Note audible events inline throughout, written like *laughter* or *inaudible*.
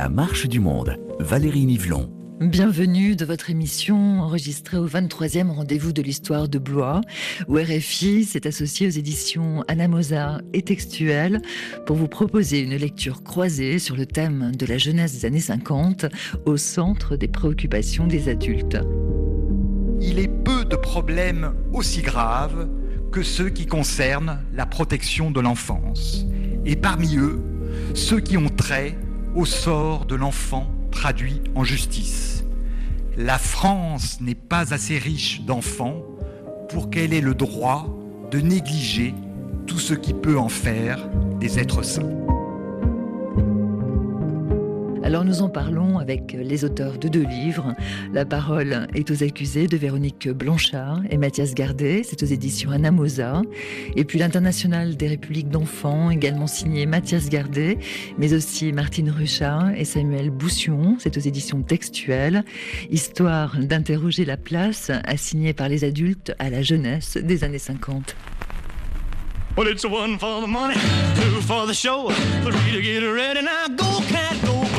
La marche du monde, Valérie Nivelon. Bienvenue de votre émission enregistrée au 23e rendez-vous de l'histoire de Blois, où RFI s'est associé aux éditions Anamosa et Textuel pour vous proposer une lecture croisée sur le thème de la jeunesse des années 50 au centre des préoccupations des adultes. Il est peu de problèmes aussi graves que ceux qui concernent la protection de l'enfance, et parmi eux, ceux qui ont trait au sort de l'enfant traduit en justice. La France n'est pas assez riche d'enfants pour qu'elle ait le droit de négliger tout ce qui peut en faire des êtres sains. Alors nous en parlons avec les auteurs de deux livres. La parole est aux accusés de Véronique Blanchard et Mathias Gardet, c'est aux éditions Anamosa. Et puis l'International des Républiques d'enfants, également signé Mathias Gardet, mais aussi Martine Ruchat et Samuel Boussion, c'est aux éditions textuelles. Histoire d'interroger la place assignée par les adultes à la jeunesse des années 50. Well, it's one for the money, two for the show,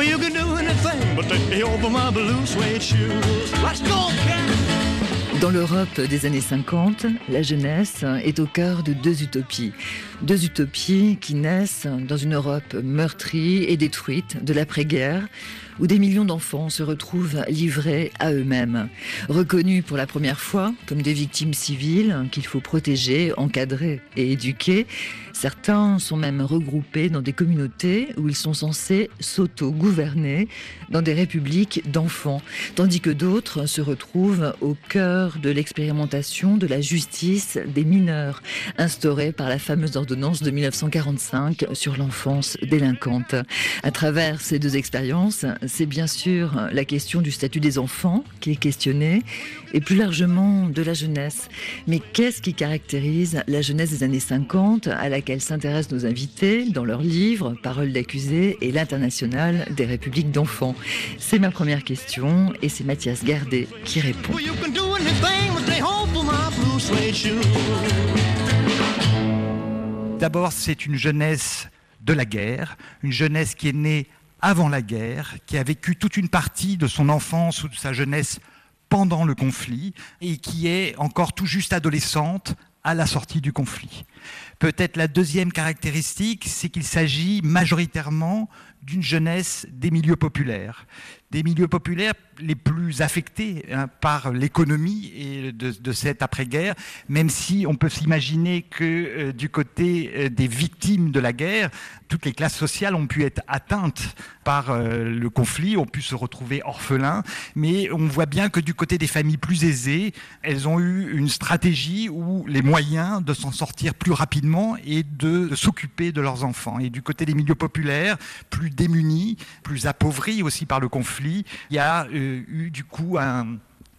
But my blue. Let's go! Dans l'Europe des années 50, la jeunesse est au cœur de deux utopies. Deux utopies qui naissent dans une Europe meurtrie et détruite de l'après-guerre, où des millions d'enfants se retrouvent livrés à eux-mêmes, reconnus pour la première fois comme des victimes civiles qu'il faut protéger, encadrer et éduquer. Certains sont même regroupés dans des communautés où ils sont censés s'auto-gouverner, dans des républiques d'enfants, tandis que d'autres se retrouvent au cœur de l'expérimentation de la justice des mineurs, instaurée par la fameuse ordonnance de 1945 sur l'enfance délinquante. À travers ces deux expériences, c'est bien sûr la question du statut des enfants qui est questionnée, et plus largement de la jeunesse. Mais qu'est-ce qui caractérise la jeunesse des années 50 à laquelle s'intéressent nos invités dans leurs livres Paroles d'accusés et l'International des républiques d'enfants C'est ma première question et c'est Mathias Gardet qui répond. D'abord, c'est une jeunesse de la guerre, une jeunesse qui est née avant la guerre, qui a vécu toute une partie de son enfance ou de sa jeunesse pendant le conflit et qui est encore tout juste adolescente à la sortie du conflit. Peut-être la deuxième caractéristique, c'est qu'il s'agit majoritairement d'une jeunesse des milieux populaires. Des milieux populaires les plus affectés hein, par l'économie et de, cette après-guerre, même si on peut s'imaginer que euh, du côté euh, des victimes de la guerre, toutes les classes sociales ont pu être atteintes par euh, le conflit, ont pu se retrouver orphelins, mais on voit bien que du côté des familles plus aisées, elles ont eu une stratégie ou les moyens de s'en sortir plus rapidement et de, s'occuper de leurs enfants. Et du côté des milieux populaires, plus démunis, plus appauvris aussi par le conflit, il y a eu du coup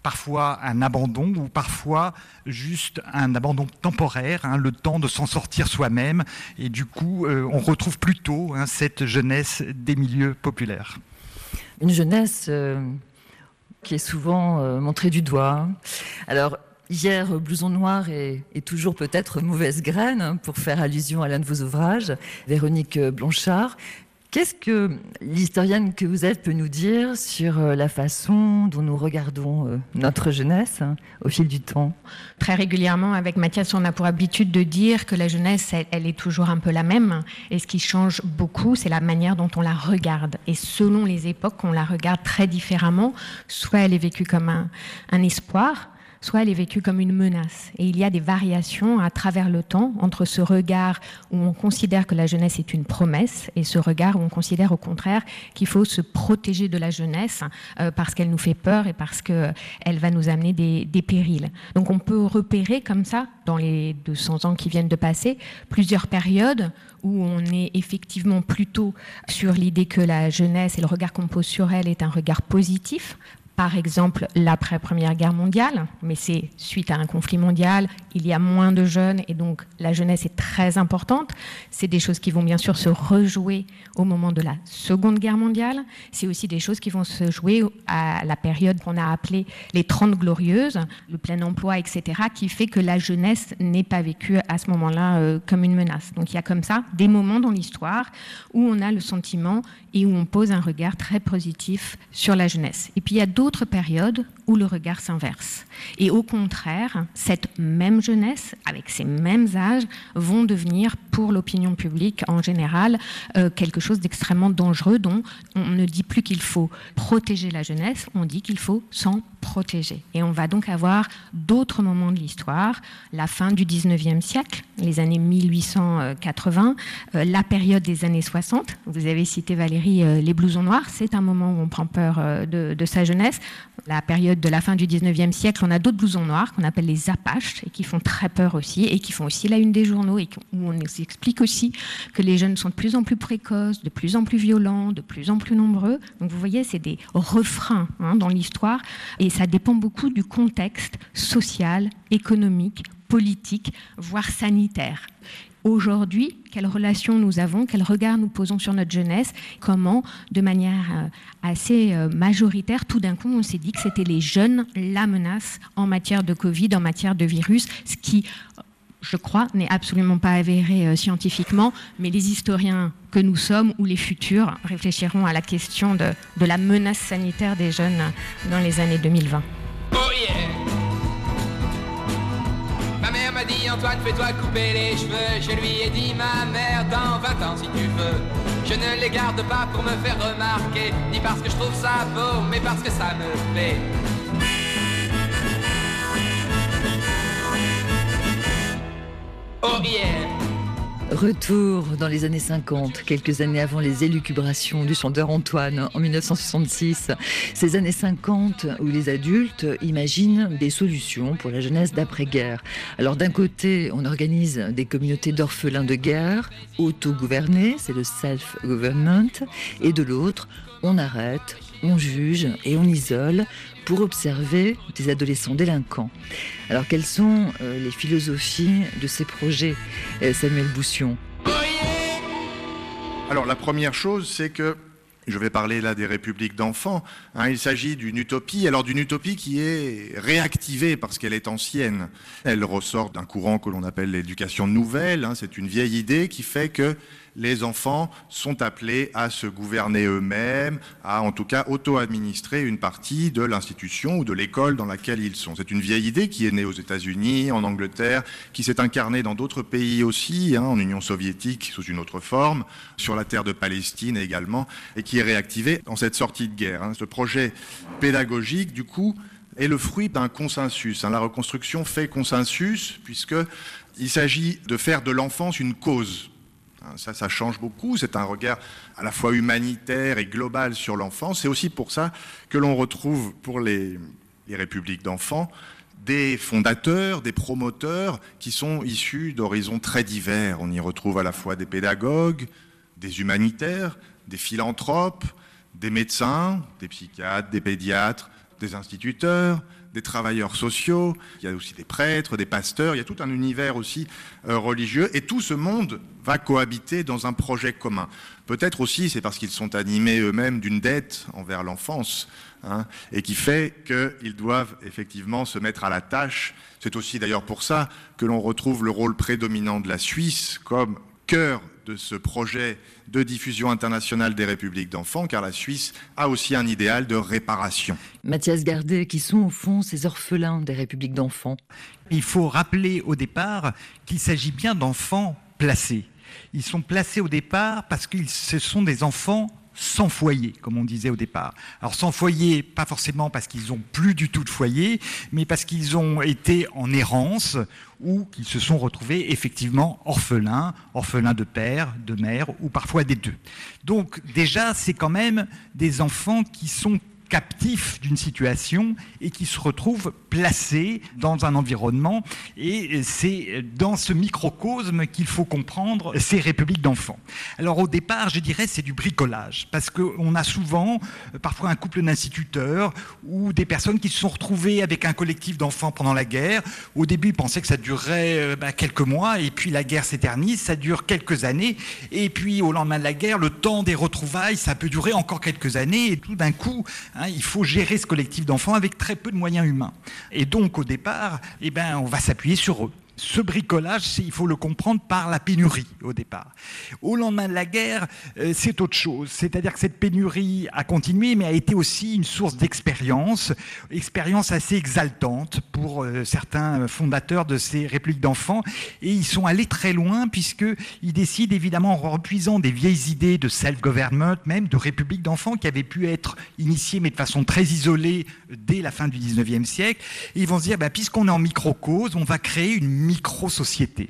parfois un abandon ou parfois juste un abandon temporaire, hein, le temps de s'en sortir soi-même. Et du coup, euh, on retrouve plutôt hein, cette jeunesse des milieux populaires. Une jeunesse euh, qui est souvent euh, montrée du doigt. Alors, Hier, Blouson Noir est, est toujours peut-être mauvaise graine, hein, pour faire allusion à l'un de vos ouvrages, Véronique Blanchard. Qu'est-ce que l'historienne que vous êtes peut nous dire sur euh, la façon dont nous regardons euh, notre jeunesse hein, au fil du temps? Très régulièrement, avec Mathias, on a pour habitude de dire que la jeunesse, elle, est toujours un peu la même. Et ce qui change beaucoup, c'est la manière dont on la regarde. Et selon les époques, on la regarde très différemment. Soit elle est vécue comme un, un espoir, soit elle est vécue comme une menace. Et il y a des variations à travers le temps entre ce regard où on considère que la jeunesse est une promesse et ce regard où on considère au contraire qu'il faut se protéger de la jeunesse euh, parce qu'elle nous fait peur et parce qu'elle va nous amener des périls. Donc on peut repérer comme ça, dans les 200 ans qui viennent de passer, plusieurs périodes où on est effectivement plutôt sur l'idée que la jeunesse et le regard qu'on pose sur elle est un regard positif, par exemple l'après-première guerre mondiale, mais c'est suite à un conflit mondial, il y a moins de jeunes et donc la jeunesse est très importante. C'est des choses qui vont bien sûr se rejouer au moment de la Seconde Guerre mondiale. C'est aussi des choses qui vont se jouer à la période qu'on a appelée les Trente Glorieuses, le plein emploi, etc., qui fait que la jeunesse n'est pas vécue à ce moment-là euh, comme une menace. Donc il y a comme ça des moments dans l'histoire où on a le sentiment et où on pose un regard très positif sur la jeunesse. Et puis il y a d'autres période où le regard s'inverse. Et au contraire, cette même jeunesse, avec ces mêmes âges, vont devenir, pour l'opinion publique en général, euh, quelque chose d'extrêmement dangereux dont on ne dit plus qu'il faut protéger la jeunesse, on dit qu'il faut s'en protéger. Et on va donc avoir d'autres moments de l'histoire, la fin du 19e siècle, les années 1880, euh, la période des années 60. Vous avez cité Valérie, euh, les blousons noirs, c'est un moment où on prend peur de, de sa jeunesse la période de la fin du 19e siècle, on a d'autres blousons noirs qu'on appelle les Apaches et qui font très peur aussi et qui font aussi la une des journaux et où on nous explique aussi que les jeunes sont de plus en plus précoces, de plus en plus violents, de plus en plus nombreux. Donc vous voyez, c'est des refrains hein, dans l'histoire et ça dépend beaucoup du contexte social, économique, politique, voire sanitaire. Aujourd'hui, quelle relation nous avons, quel regard nous posons sur notre jeunesse, comment, de manière euh, assez euh, majoritaire, tout d'un coup, on s'est dit que c'était les jeunes la menace en matière de Covid, en matière de virus, ce qui, je crois, n'est absolument pas avéré euh, scientifiquement, mais les historiens que nous sommes ou les futurs réfléchiront à la question de, de la menace sanitaire des jeunes dans les années 2020. Oh yeah m'a dit Antoine, fais-toi couper les cheveux. Je lui ai dit ma mère, dans 20 ans si tu veux. Je ne les garde pas pour me faire remarquer, ni parce que je trouve ça beau, mais parce que ça me plaît. Oh! Retour dans les années 50, quelques années avant les élucubrations du chanteur Antoine en 1966. Ces années 50 où les adultes imaginent des solutions pour la jeunesse d'après-guerre. Alors d'un côté, on organise des communautés d'orphelins de guerre, autogouvernées, c'est le self-government, et de l'autre, on arrête, on juge et on isole pour observer des adolescents délinquants. Alors quelles sont euh, les philosophies de ces projets, euh, Samuel Boussion? Alors la première chose, c'est que je vais parler là des républiques d'enfants. Hein, il s'agit d'une utopie, alors d'une utopie qui est réactivée parce qu'elle est ancienne. Elle ressort d'un courant que l'on appelle l'éducation nouvelle. Hein. c'est une vieille idée qui fait que les enfants sont appelés à se gouverner eux-mêmes, à en tout cas auto-administrer une partie de l'institution ou de l'école dans laquelle ils sont. C'est une vieille idée qui est née aux États-Unis, en Angleterre, qui s'est incarnée dans d'autres pays aussi, hein, en Union soviétique sous une autre forme, sur la terre de Palestine également, et qui est réactivée dans cette sortie de guerre. Hein. Ce projet pédagogique, du coup, est le fruit d'un consensus. Hein. La reconstruction fait consensus puisqu'il s'agit de faire de l'enfance une cause ça, ça change beaucoup. C'est un regard à la fois humanitaire et global sur l'enfant. C'est aussi pour ça que l'on retrouve pour les, républiques d'enfants des fondateurs, des promoteurs qui sont issus d'horizons très divers. On y retrouve à la fois des pédagogues, des humanitaires, des philanthropes, des médecins, des psychiatres, des pédiatres, des instituteurs, des travailleurs sociaux, il y a aussi des prêtres, des pasteurs, il y a tout un univers aussi euh, religieux, et tout ce monde va cohabiter dans un projet commun. Peut-être aussi c'est parce qu'ils sont animés eux-mêmes d'une dette envers l'enfance, hein, et qui fait qu'ils doivent effectivement se mettre à la tâche. C'est aussi d'ailleurs pour ça que l'on retrouve le rôle prédominant de la Suisse comme cœur de ce projet de diffusion internationale des républiques d'enfants, car la Suisse a aussi un idéal de réparation. Mathias Gardet, qui sont au fond ces orphelins des républiques d'enfants Il faut rappeler au départ qu'il s'agit bien d'enfants placés. Ils sont placés au départ parce que ce sont des enfants sans foyer, comme on disait au départ. Alors sans foyer, pas forcément parce qu'ils n'ont plus du tout de foyer, mais parce qu'ils ont été en errance ou qu'ils se sont retrouvés effectivement orphelins, orphelins de père, de mère ou parfois des deux. Donc déjà, c'est quand même des enfants qui sont captifs d'une situation et qui se retrouvent placés dans un environnement. Et c'est dans ce microcosme qu'il faut comprendre ces républiques d'enfants. Alors au départ, je dirais, c'est du bricolage, parce qu'on a souvent, parfois un couple d'instituteurs ou des personnes qui se sont retrouvées avec un collectif d'enfants pendant la guerre. Au début, ils pensaient que ça durerait euh, bah, quelques mois, et puis la guerre s'éternise, ça dure quelques années, et puis au lendemain de la guerre, le temps des retrouvailles, ça peut durer encore quelques années, et tout d'un coup, hein, il faut gérer ce collectif d'enfants avec très peu de moyens humains. Et donc au départ, eh ben, on va s'appuyer sur eux ce bricolage, il faut le comprendre par la pénurie au départ. Au lendemain de la guerre, euh, c'est autre chose. C'est-à-dire que cette pénurie a continué, mais a été aussi une source d'expérience, expérience assez exaltante pour euh, certains fondateurs de ces républiques d'enfants. Et ils sont allés très loin, puisqu'ils décident évidemment, en repuisant des vieilles idées de self-government, même de républiques d'enfants qui avaient pu être initiées, mais de façon très isolée dès la fin du 19e siècle. ils vont se dire, bah, puisqu'on est en microcause, on va créer une micro-société.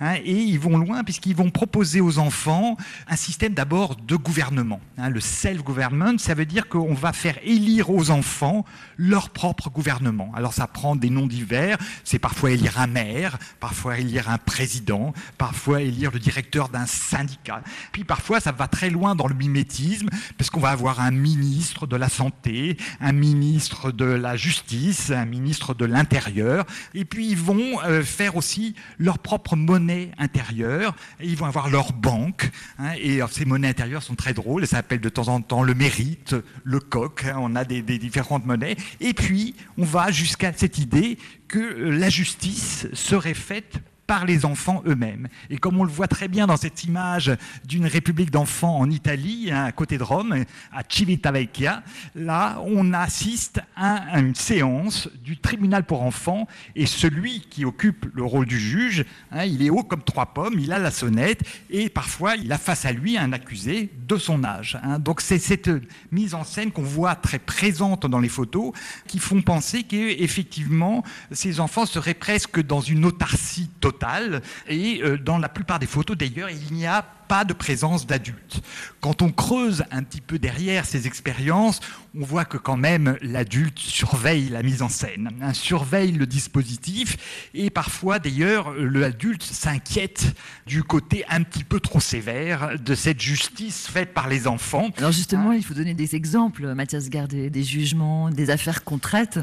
Hein, et ils vont loin puisqu'ils vont proposer aux enfants un système d'abord de gouvernement. Hein, le self-government, ça veut dire qu'on va faire élire aux enfants leur propre gouvernement. Alors ça prend des noms divers, c'est parfois élire un maire, parfois élire un président, parfois élire le directeur d'un syndicat. Puis parfois ça va très loin dans le mimétisme, parce qu'on va avoir un ministre de la santé, un ministre de la justice, un ministre de l'intérieur, et puis ils vont euh, faire aussi leur propre monnaie intérieure, et ils vont avoir leur banque, hein, et ces monnaies intérieures sont très drôles, elles s'appellent de temps en temps le mérite, le coq, hein, on a des, des différentes monnaies, et puis on va jusqu'à cette idée que la justice serait faite par les enfants eux-mêmes. Et comme on le voit très bien dans cette image d'une république d'enfants en Italie, hein, à côté de Rome, à Civitavecchia, là, on assiste à une séance du tribunal pour enfants et celui qui occupe le rôle du juge, hein, il est haut comme trois pommes, il a la sonnette et parfois il a face à lui un accusé de son âge. Hein. Donc c'est cette mise en scène qu'on voit très présente dans les photos qui font penser qu'effectivement ces enfants seraient presque dans une autarcie totale et euh, dans la plupart des photos, d'ailleurs, il n'y a pas de présence d'adultes. Quand on creuse un petit peu derrière ces expériences, on voit que quand même l'adulte surveille la mise en scène, hein, surveille le dispositif, et parfois d'ailleurs l'adulte s'inquiète du côté un petit peu trop sévère de cette justice faite par les enfants. Alors justement, il faut donner des exemples, Mathias Gardet, des jugements, des affaires qu'on traite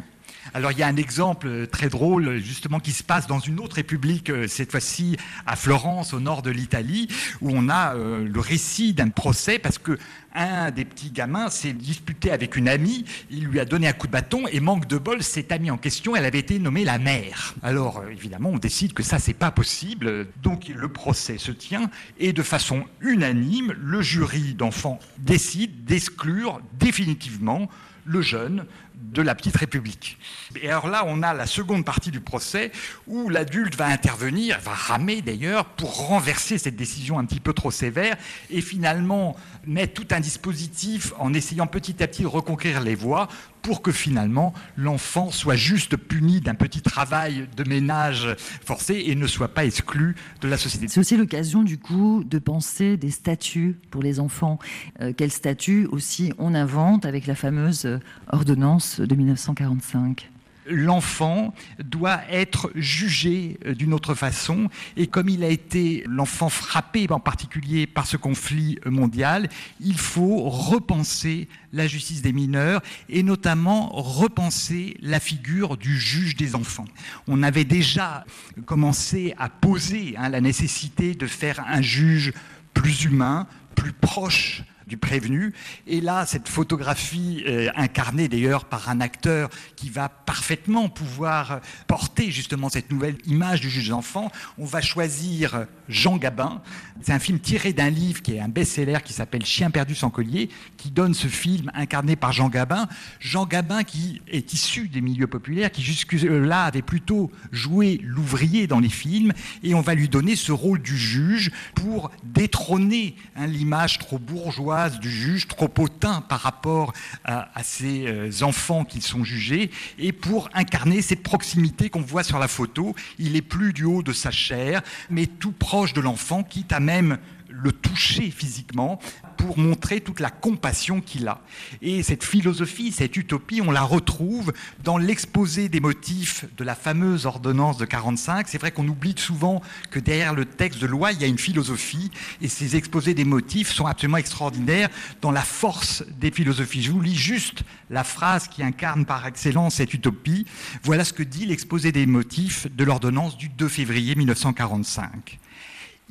alors il y a un exemple très drôle justement qui se passe dans une autre république, euh, cette fois-ci à Florence, au nord de l'Italie, où on a euh, le récit d'un procès parce que un des petits gamins s'est disputé avec une amie, il lui a donné un coup de bâton et manque de bol, cette amie en question, elle avait été nommée la mère. Alors euh, évidemment, on décide que ça c'est pas possible, donc le procès se tient et de façon unanime, le jury d'enfants décide d'exclure définitivement le jeune de la petite République. Et alors là, on a la seconde partie du procès où l'adulte va intervenir, va ramer d'ailleurs, pour renverser cette décision un petit peu trop sévère et finalement mettre tout un dispositif en essayant petit à petit de reconquérir les voix pour que finalement l'enfant soit juste puni d'un petit travail de ménage forcé et ne soit pas exclu de la société. C'est aussi l'occasion du coup de penser des statuts pour les enfants. Euh, quel statut aussi on invente avec la fameuse ordonnance de 1945 l'enfant doit être jugé euh, d'une autre façon. Et comme il a été l'enfant frappé en particulier par ce conflit mondial, il faut repenser la justice des mineurs et notamment repenser la figure du juge des enfants. On avait déjà commencé à poser hein, la nécessité de faire un juge plus humain, plus proche du prévenu. Et là, cette photographie, euh, incarnée d'ailleurs par un acteur qui va parfaitement pouvoir porter justement cette nouvelle image du juge d'enfant, on va choisir Jean Gabin. C'est un film tiré d'un livre qui est un best-seller qui s'appelle Chien perdu sans collier, qui donne ce film incarné par Jean Gabin. Jean Gabin qui est issu des milieux populaires, qui jusque-là avait plutôt joué l'ouvrier dans les films, et on va lui donner ce rôle du juge pour détrôner hein, l'image trop bourgeoise du juge, trop hautain par rapport à, à ces euh, enfants qui sont jugés, et pour incarner cette proximité qu'on voit sur la photo. Il est plus du haut de sa chair, mais tout proche de l'enfant, quitte à même le toucher physiquement pour montrer toute la compassion qu'il a. Et cette philosophie, cette utopie, on la retrouve dans l'exposé des motifs de la fameuse ordonnance de 45. C'est vrai qu'on oublie souvent que derrière le texte de loi, il y a une philosophie et ces exposés des motifs sont absolument extraordinaires dans la force des philosophies. Je vous lis juste la phrase qui incarne par excellence cette utopie. Voilà ce que dit l'exposé des motifs de l'ordonnance du 2 février 1945.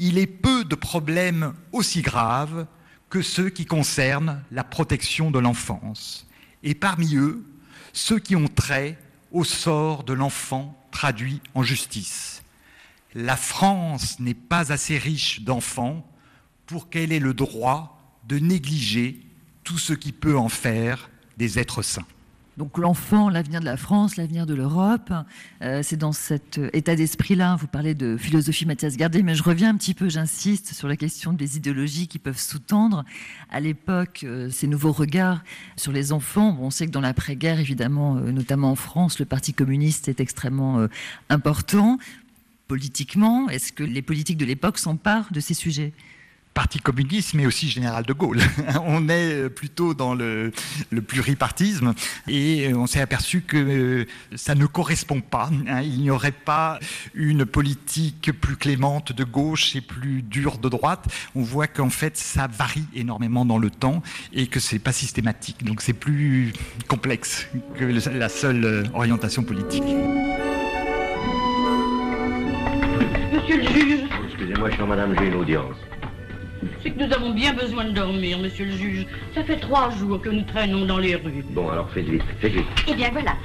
Il est peu de problèmes aussi graves que ceux qui concernent la protection de l'enfance, et parmi eux, ceux qui ont trait au sort de l'enfant traduit en justice. La France n'est pas assez riche d'enfants pour qu'elle ait le droit de négliger tout ce qui peut en faire des êtres sains. Donc l'enfant, l'avenir de la France, l'avenir de l'Europe, euh, c'est dans cet euh, état d'esprit-là. Vous parlez de philosophie Mathias Gardet, mais je reviens un petit peu, j'insiste sur la question des idéologies qui peuvent sous-tendre à l'époque euh, ces nouveaux regards sur les enfants. on sait que dans l'après-guerre, évidemment, notamment en France, le Parti communiste est extrêmement important politiquement. Est-ce que les politiques de l'époque s'emparent de ces sujets? Parti communiste, mais aussi général de Gaulle. *laughs* on est euh, plutôt dans le, pluripartisme et euh, on s'est aperçu que euh, ça ne correspond pas. Hein. Il n'y aurait pas une politique plus clémente de gauche et plus dure de droite. On voit qu'en fait ça varie énormément dans le temps et que c'est pas systématique. Donc c'est plus complexe que la seule orientation politique. Monsieur le juge. Excusez-moi, cher madame, j'ai une audience. C'est que nous avons bien besoin de dormir, monsieur le juge. Ça fait trois jours que nous traînons dans les rues. Bon, alors faites vite, faites vite. Eh bien voilà,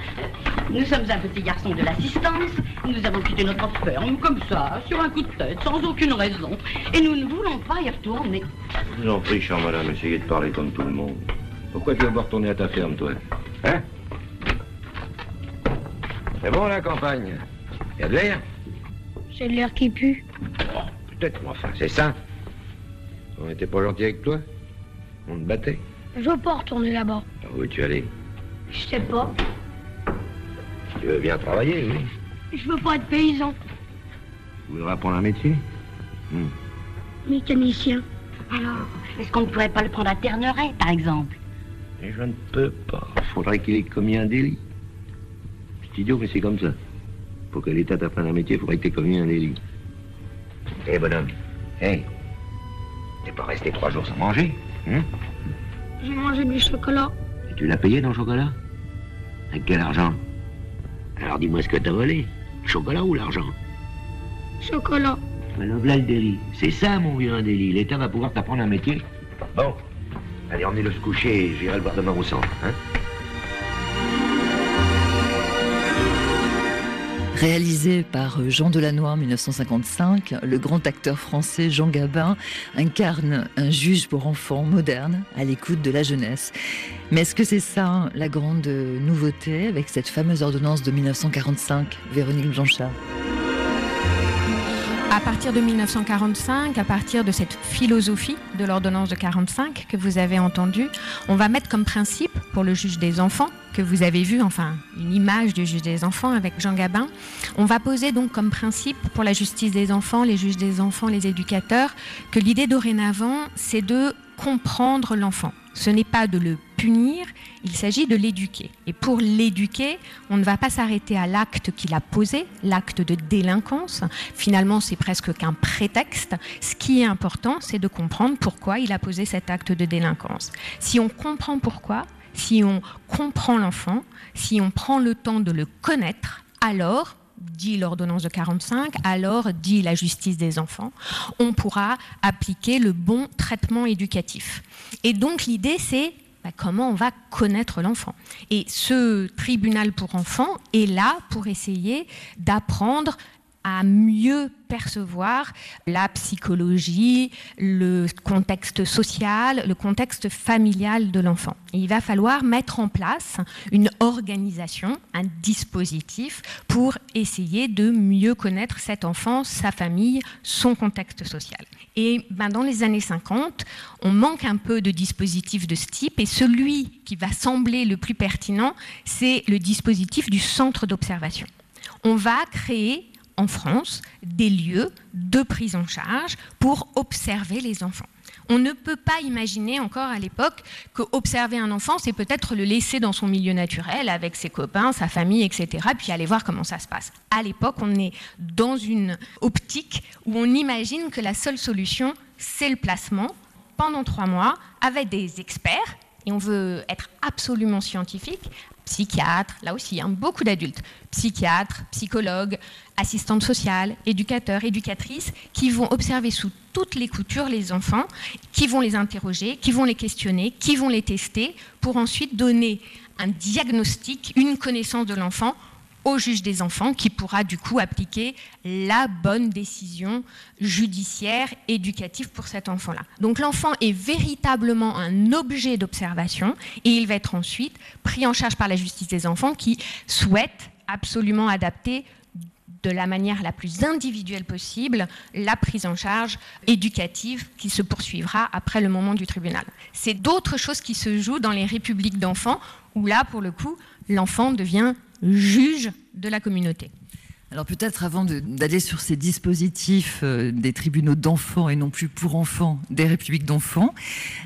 nous sommes un petit garçon de l'assistance. Nous avons quitté notre ferme comme ça, sur un coup de tête, sans aucune raison. Et nous ne voulons pas y retourner. Je vous en prie, chère madame, essayez de parler comme tout le monde. Pourquoi tu veux pas retourner à ta ferme, toi Hein C'est bon, la campagne Y a de l'air C'est de l'air qui pue. Oh, peut-être, mais enfin, c'est ça. On n'était pas gentil avec toi? On te battait? Je veux pas retourner là-bas. Où tu allais Je sais pas. Tu veux bien travailler, oui Je veux pas être paysan. Tu voudrais apprendre un métier? Hmm. Mécanicien. Alors, est-ce qu'on ne pourrait pas le prendre à Terneret, par exemple? Mais je ne peux pas. Faudrait qu'il ait commis un délit. C'est idiot, mais c'est comme ça. Pour que l'État t'apprenne un métier, il faudrait que tu aies commis un délit. Hé, hey, bonhomme. Hé, hey, T'es pas resté trois jours sans manger, hein? J'ai mangé du chocolat. Et tu l'as payé dans le chocolat? Avec quel argent? Alors dis-moi ce que t'as volé. Le chocolat ou l'argent? Chocolat. Alors voilà le délit. C'est ça, mon vieux, un délit. L'État va pouvoir t'apprendre un métier. Bon. Allez, emmenez-le se coucher et j'irai le voir demain au centre, hein? Réalisé par Jean Delannoy en 1955, le grand acteur français Jean Gabin incarne un juge pour enfants moderne à l'écoute de la jeunesse. Mais est-ce que c'est ça la grande nouveauté avec cette fameuse ordonnance de 1945, Véronique Blanchard? À partir de 1945, à partir de cette philosophie de l'ordonnance de 45 que vous avez entendue, on va mettre comme principe pour le juge des enfants, que vous avez vu, enfin une image du juge des enfants avec Jean Gabin, on va poser donc comme principe pour la justice des enfants, les juges des enfants, les éducateurs, que l'idée dorénavant, c'est de comprendre l'enfant. Ce n'est pas de le punir, il s'agit de l'éduquer. Et pour l'éduquer, on ne va pas s'arrêter à l'acte qu'il a posé, l'acte de délinquance. Finalement, c'est presque qu'un prétexte. Ce qui est important, c'est de comprendre pourquoi il a posé cet acte de délinquance. Si on comprend pourquoi, si on comprend l'enfant, si on prend le temps de le connaître, alors dit l'ordonnance de 45, alors dit la justice des enfants, on pourra appliquer le bon traitement éducatif. Et donc l'idée, c'est bah, comment on va connaître l'enfant. Et ce tribunal pour enfants est là pour essayer d'apprendre à mieux percevoir la psychologie, le contexte social, le contexte familial de l'enfant. Il va falloir mettre en place une organisation, un dispositif pour essayer de mieux connaître cet enfant, sa famille, son contexte social. Et ben, dans les années 50, on manque un peu de dispositifs de ce type et celui qui va sembler le plus pertinent, c'est le dispositif du centre d'observation. On va créer en France des lieux de prise en charge pour observer les enfants. On ne peut pas imaginer encore à l'époque que observer un enfant, c'est peut-être le laisser dans son milieu naturel avec ses copains, sa famille, etc., puis aller voir comment ça se passe. À l'époque, on est dans une optique où on imagine que la seule solution, c'est le placement pendant trois mois avec des experts, et on veut être absolument scientifique, psychiatres, là aussi, hein, beaucoup d'adultes, psychiatres, psychologues, assistantes sociales, éducateurs, éducatrices, qui vont observer sous toutes les coutures les enfants, qui vont les interroger, qui vont les questionner, qui vont les tester, pour ensuite donner un diagnostic, une connaissance de l'enfant au juge des enfants qui pourra du coup appliquer la bonne décision judiciaire éducative pour cet enfant-là. Donc l'enfant est véritablement un objet d'observation et il va être ensuite pris en charge par la justice des enfants qui souhaite absolument adapter de la manière la plus individuelle possible la prise en charge éducative qui se poursuivra après le moment du tribunal. C'est d'autres choses qui se jouent dans les républiques d'enfants où là, pour le coup, l'enfant devient juge de la communauté. Alors peut-être avant d'aller sur ces dispositifs euh, des tribunaux d'enfants et non plus pour enfants des républiques d'enfants,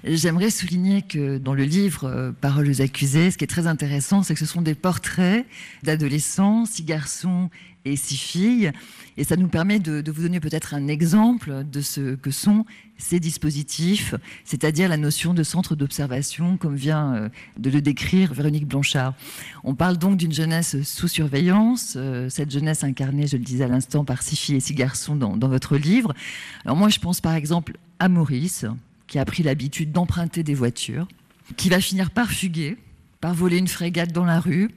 j'aimerais souligner que dans le livre euh, Paroles aux accusés, ce qui est très intéressant, c'est que ce sont des portraits d'adolescents, six garçons et six filles. Et ça nous permet de, vous donner peut-être un exemple de ce que sont ces dispositifs, c'est-à-dire la notion de centre d'observation, comme vient euh, de le décrire Véronique Blanchard. On parle donc d'une jeunesse sous surveillance, euh, cette jeunesse incarnée, je le disais à l'instant, par six filles et six garçons dans, dans votre livre. Alors moi, je pense par exemple à Maurice, qui a pris l'habitude d'emprunter des voitures, qui va finir par fuguer, par voler une frégate dans la rue,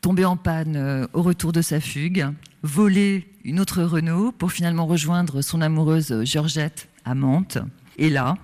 tomber en panne euh, au retour de sa fugue, voler une autre Renault pour finalement rejoindre son amoureuse Georgette à Mantes. Et là,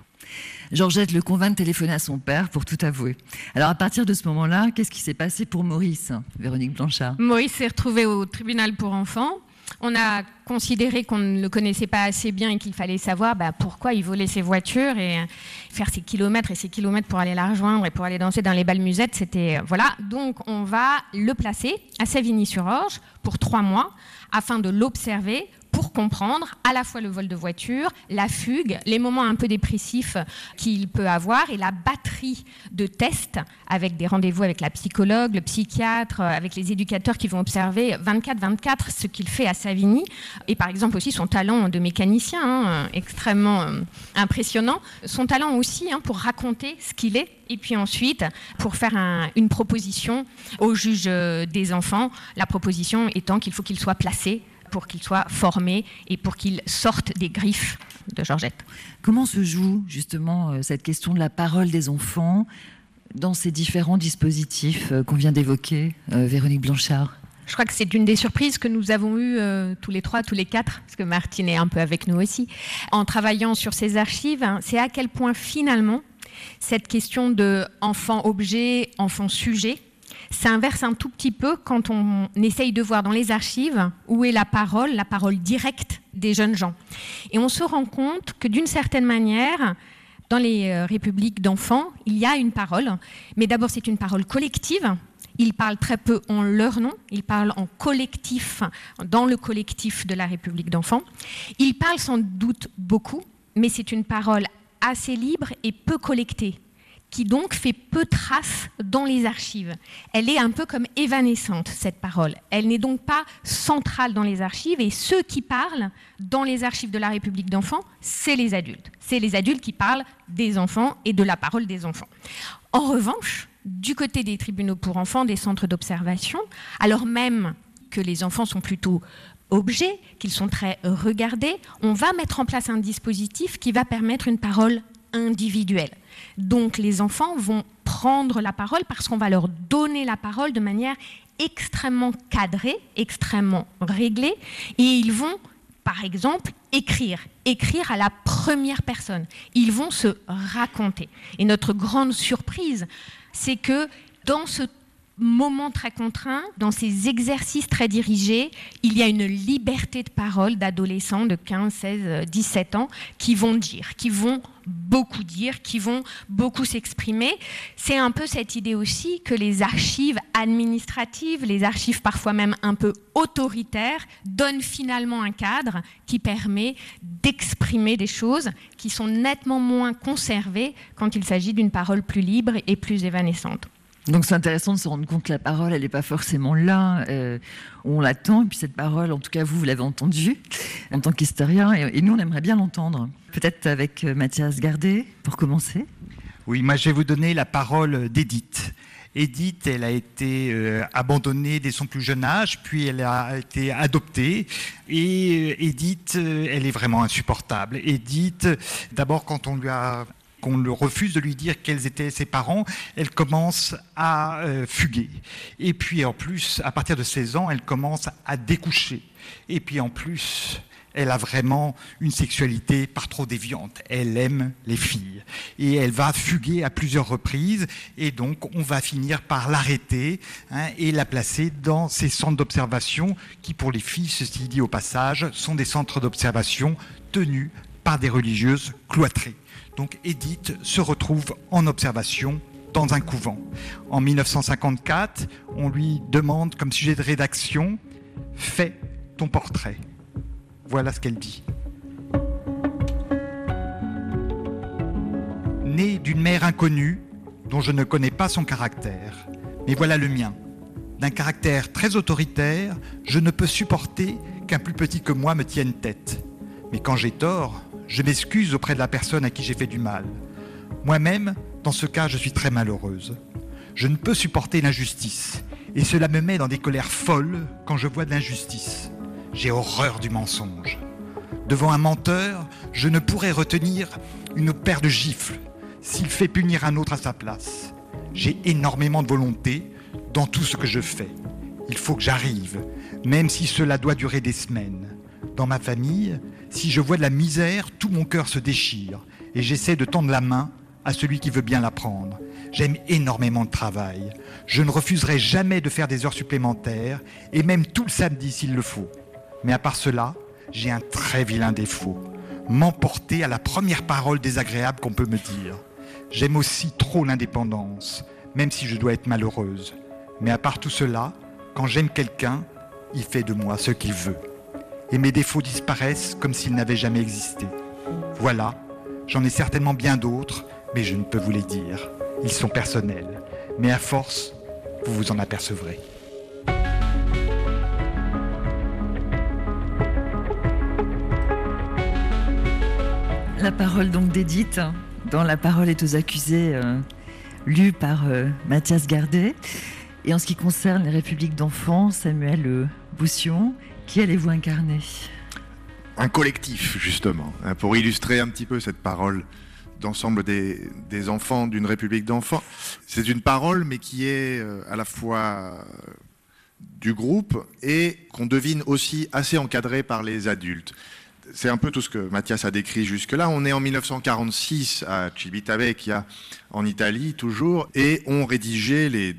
Georgette le convainc de téléphoner à son père pour tout avouer. Alors à partir de ce moment-là, qu'est-ce qui s'est passé pour Maurice, Véronique Blanchard? Maurice s'est retrouvé au tribunal pour enfants on a considéré qu'on ne le connaissait pas assez bien et qu'il fallait savoir bah, pourquoi il volait ses voitures et faire ses kilomètres et ses kilomètres pour aller la rejoindre et pour aller danser dans les bals musettes. C'était voilà. Donc on va le placer à Savigny-sur-Orge pour trois mois afin de l'observer pour comprendre à la fois le vol de voiture, la fugue, les moments un peu dépressifs qu'il peut avoir et la batterie de tests avec des rendez-vous avec la psychologue, le psychiatre, avec les éducateurs qui vont observer 24-24 ce qu'il fait à Savigny. Et par exemple aussi son talent de mécanicien hein, extrêmement euh, impressionnant, son talent aussi hein, pour raconter ce qu'il est. Et puis ensuite pour faire une proposition au juge euh, des enfants, la proposition étant qu'il faut qu'il soit placé pour qu'il soit formé et pour qu'il sorte des griffes de Georgette. Comment se joue justement euh, cette question de la parole des enfants dans ces différents dispositifs euh, qu'on vient d'évoquer, euh, Véronique Blanchard? Je crois que c'est une des surprises que nous avons eues tous les trois, tous les quatre, parce que Martine est un peu avec nous aussi, en travaillant sur ces archives, hein, c'est à quel point finalement cette question de enfant-objet, enfant-sujet, s'inverse un tout petit peu quand on essaye de voir dans les archives où est la parole, la parole directe des jeunes gens. Et on se rend compte que d'une certaine manière, dans les euh, républiques d'enfants, il y a une parole, mais d'abord c'est une parole collective. Ils parlent très peu en leur nom, ils parlent en collectif, dans le collectif de la République d'enfants. Ils parlent sans doute beaucoup, mais c'est une parole assez libre et peu collectée qui donc fait peu trace dans les archives. Elle est un peu comme évanescente, cette parole. Elle n'est donc pas centrale dans les archives, et ceux qui parlent dans les archives de la République d'enfants, c'est les adultes. C'est les adultes qui parlent des enfants et de la parole des enfants. En revanche, du côté des tribunaux pour enfants, des centres d'observation, alors même que les enfants sont plutôt objets, qu'ils sont très regardés, on va mettre en place un dispositif qui va permettre une parole individuelle. Donc les enfants vont prendre la parole parce qu'on va leur donner la parole de manière extrêmement cadrée, extrêmement réglée, et ils vont, par exemple, écrire, écrire à la première personne. Ils vont se raconter. Et notre grande surprise, c'est que dans ce moments très contraints, dans ces exercices très dirigés, il y a une liberté de parole d'adolescents de 15, 16, 17 ans qui vont dire, qui vont beaucoup dire, qui vont beaucoup s'exprimer. C'est un peu cette idée aussi que les archives administratives, les archives parfois même un peu autoritaires, donnent finalement un cadre qui permet d'exprimer des choses qui sont nettement moins conservées quand il s'agit d'une parole plus libre et plus évanescente. Donc c'est intéressant de se rendre compte que la parole, elle n'est pas forcément là, euh, on l'attend, et puis cette parole, en tout cas vous, vous l'avez entendue en tant qu'historien, et, nous on aimerait bien l'entendre. Peut-être avec euh, Mathias Gardet, pour commencer. Oui, moi je vais vous donner la parole d'Edith. Edith, elle a été euh, abandonnée dès son plus jeune âge, puis elle a été adoptée. Et Edith, elle est vraiment insupportable. Edith, d'abord quand on lui a qu'on le refuse de lui dire quels étaient ses parents, elle commence à euh, fuguer. Et puis en plus, à partir de 16 ans, elle commence à découcher. Et puis en plus, elle a vraiment une sexualité par trop déviante. Elle aime les filles. Et elle va fuguer à plusieurs reprises. Et donc, on va finir par l'arrêter hein, et la placer dans ces centres d'observation qui, pour les filles, ceci dit au passage, sont des centres d'observation tenus par des religieuses cloîtrées. Donc Edith se retrouve en observation dans un couvent. En 1954, on lui demande comme sujet de rédaction Fais ton portrait. Voilà ce qu'elle dit. Née d'une mère inconnue, dont je ne connais pas son caractère, mais voilà le mien. D'un caractère très autoritaire, je ne peux supporter qu'un plus petit que moi me tienne tête. Mais quand j'ai tort, je m'excuse auprès de la personne à qui j'ai fait du mal. Moi-même, dans ce cas, je suis très malheureuse. Je ne peux supporter l'injustice, et cela me met dans des colères folles quand je vois de l'injustice. J'ai horreur du mensonge. Devant un menteur, je ne pourrais retenir une paire de gifles s'il fait punir un autre à sa place. J'ai énormément de volonté dans tout ce que je fais. Il faut que j'arrive, même si cela doit durer des semaines. Dans ma famille, si je vois de la misère, tout mon cœur se déchire et j'essaie de tendre la main à celui qui veut bien la prendre. J'aime énormément le travail. Je ne refuserai jamais de faire des heures supplémentaires et même tout le samedi s'il le faut. Mais à part cela, j'ai un très vilain défaut. M'emporter à la première parole désagréable qu'on peut me dire. J'aime aussi trop l'indépendance, même si je dois être malheureuse. Mais à part tout cela, quand j'aime quelqu'un, il fait de moi ce qu'il veut et mes défauts disparaissent comme s'ils n'avaient jamais existé. Voilà, j'en ai certainement bien d'autres, mais je ne peux vous les dire. Ils sont personnels, mais à force, vous vous en apercevrez. La parole donc d'Edith, dans La parole est aux accusés, euh, lue par euh, Mathias Gardet. Et en ce qui concerne les républiques d'enfants, Samuel euh, Boussion, qui allez-vous incarner? Un collectif, justement, hein, pour illustrer un petit peu cette parole d'ensemble des, enfants d'une république d'enfants. C'est une parole, mais qui est euh, à la fois euh, du groupe et qu'on devine aussi assez encadrée par les adultes. C'est un peu tout ce que Mathias a décrit jusque-là. On est en 1946 à Civitavecchia, en Italie, toujours, et on rédigeait les,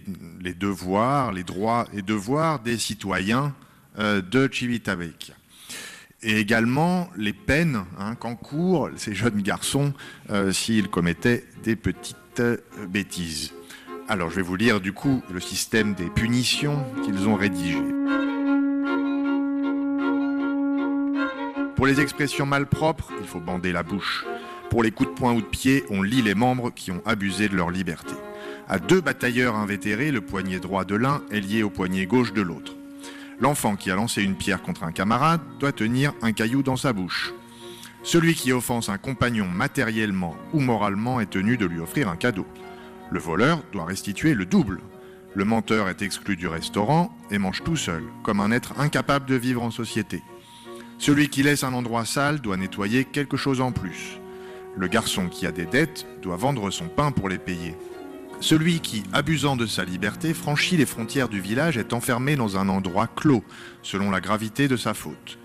devoirs, les droits et devoirs des citoyens de Civitavecchia. Et également les peines hein, qu'encourent ces jeunes garçons euh, s'ils commettaient des petites euh, bêtises. Alors je vais vous lire du coup le système des punitions qu'ils ont rédigé. Pour les expressions malpropres, il faut bander la bouche. Pour les coups de poing ou de pied, on lit les membres qui ont abusé de leur liberté. À deux batailleurs invétérés, le poignet droit de l'un est lié au poignet gauche de l'autre. L'enfant qui a lancé une pierre contre un camarade doit tenir un caillou dans sa bouche. Celui qui offense un compagnon matériellement ou moralement est tenu de lui offrir un cadeau. Le voleur doit restituer le double. Le menteur est exclu du restaurant et mange tout seul, comme un être incapable de vivre en société. Celui qui laisse un endroit sale doit nettoyer quelque chose en plus. Le garçon qui a des dettes doit vendre son pain pour les payer. Celui qui, abusant de sa liberté, franchit les frontières du village est enfermé dans un endroit clos, selon la gravité de sa faute.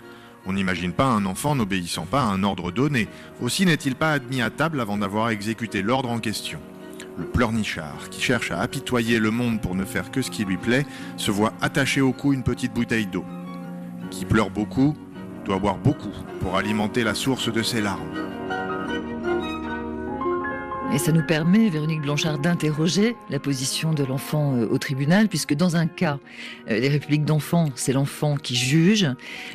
On n'imagine pas un enfant n'obéissant pas à un ordre donné. Aussi n'est-il pas admis à table avant d'avoir exécuté l'ordre en question. le pleurnichard, qui cherche à apitoyer le monde pour ne faire que ce qui lui plaît, se voit attacher au cou une petite bouteille d'eau. Qui pleure beaucoup doit boire beaucoup pour alimenter la source de ses larmes. Et ça nous permet, Véronique Blanchard, d'interroger la position de l'enfant euh, au tribunal, puisque dans un cas, euh, les républiques d'enfants, c'est l'enfant qui juge,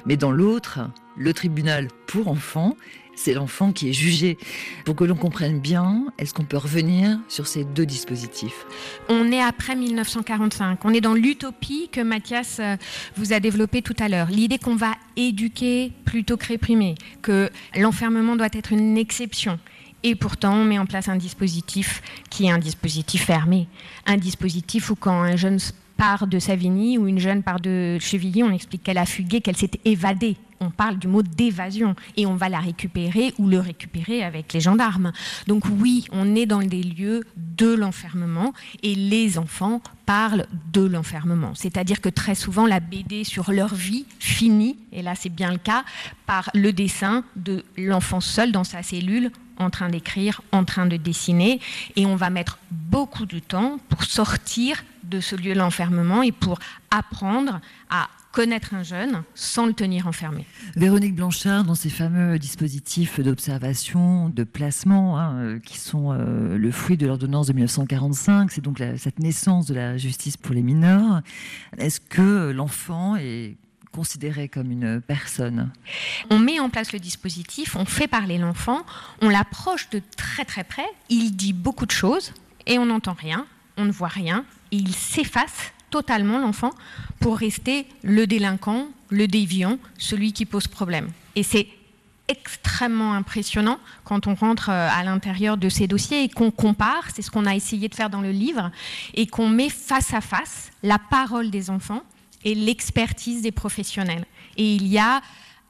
mais dans l'autre, le tribunal pour enfants, c'est l'enfant qui est jugé. Pour que l'on comprenne bien, est-ce qu'on peut revenir sur ces deux dispositifs? On est après 1945, on est dans l'utopie que Mathias euh, vous a développée tout à l'heure. L'idée qu'on va éduquer plutôt que réprimer, que l'enfermement doit être une exception. Et pourtant, on met en place un dispositif qui est un dispositif fermé. Un dispositif où quand un jeune part de Savigny ou une jeune part de Chevilly, on explique qu'elle a fugué, qu'elle s'est évadée on parle du mot d'évasion et on va la récupérer ou le récupérer avec les gendarmes. Donc oui, on est dans des lieux de l'enfermement et les enfants parlent de l'enfermement. C'est-à-dire que très souvent, la BD sur leur vie finit, et là c'est bien le cas, par le dessin de l'enfant seul dans sa cellule en train d'écrire, en train de dessiner, et on va mettre beaucoup de temps pour sortir de ce lieu de l'enfermement et pour apprendre à connaître un jeune sans le tenir enfermé. Véronique Blanchard, dans ces fameux dispositifs d'observation, de placement, hein, euh, qui sont euh, le fruit de l'ordonnance de 1945, c'est donc cette naissance de la justice pour les mineurs, est-ce que l'enfant est considéré comme une personne On met en place le dispositif, on fait parler l'enfant, on l'approche de très très près, il dit beaucoup de choses et on n'entend rien, on ne voit rien, et il s'efface totalement l'enfant pour rester le délinquant, le déviant, celui qui pose problème. Et c'est extrêmement impressionnant quand on rentre euh, à l'intérieur de ces dossiers et qu'on compare, c'est ce qu'on a essayé de faire dans le livre, et qu'on met face à face la parole des enfants et l'expertise des professionnels. Et il y a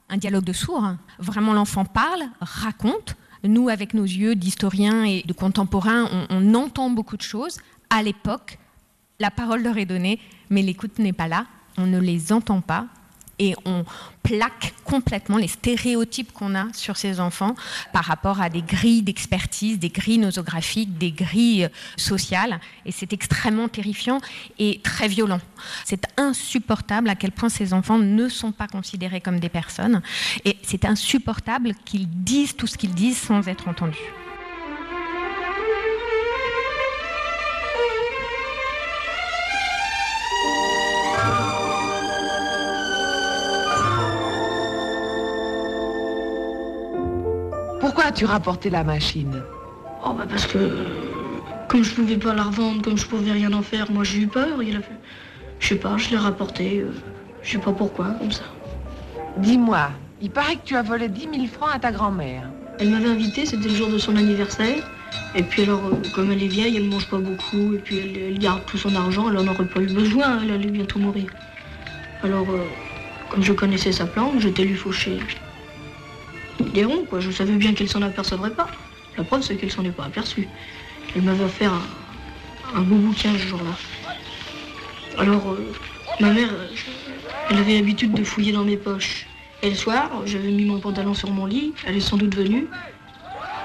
un dialogue de sourds. Hein. Vraiment, l'enfant parle, raconte. Nous, avec nos yeux d'historiens et de contemporains, on, on entend beaucoup de choses. À l'époque, la parole leur est donnée, mais l'écoute n'est pas là, on ne les entend pas et on plaque complètement les stéréotypes qu'on a sur ces enfants par rapport à des grilles d'expertise, des grilles nosographiques, des grilles sociales. Et c'est extrêmement terrifiant et très violent. C'est insupportable à quel point ces enfants ne sont pas considérés comme des personnes. Et c'est insupportable qu'ils disent tout ce qu'ils disent sans être entendus. As-tu rapporté la machine Oh bah parce que comme je pouvais pas la revendre, comme je pouvais rien en faire, moi j'ai eu peur. Il a fait, je sais pas, je l'ai rapporté. Euh, je sais pas pourquoi, comme ça. Dis-moi, il paraît que tu as volé 10 000 francs à ta grand-mère. Elle m'avait invité, c'était le jour de son anniversaire. Et puis alors, euh, comme elle est vieille, elle mange pas beaucoup, et puis elle, garde tout son argent, elle en aurait pas eu besoin, elle allait bientôt mourir. Alors, euh, comme je connaissais sa plante, j'étais lui fauché des ronds, quoi. Je savais bien qu'elle s'en apercevrait pas. La preuve, c'est qu'elle s'en est pas aperçue. Elle m'avait offert un, beau bouquin ce jour-là. Alors, euh, ma mère, elle avait l'habitude de fouiller dans mes poches. Et le soir, j'avais mis mon pantalon sur mon lit, elle est sans doute venue.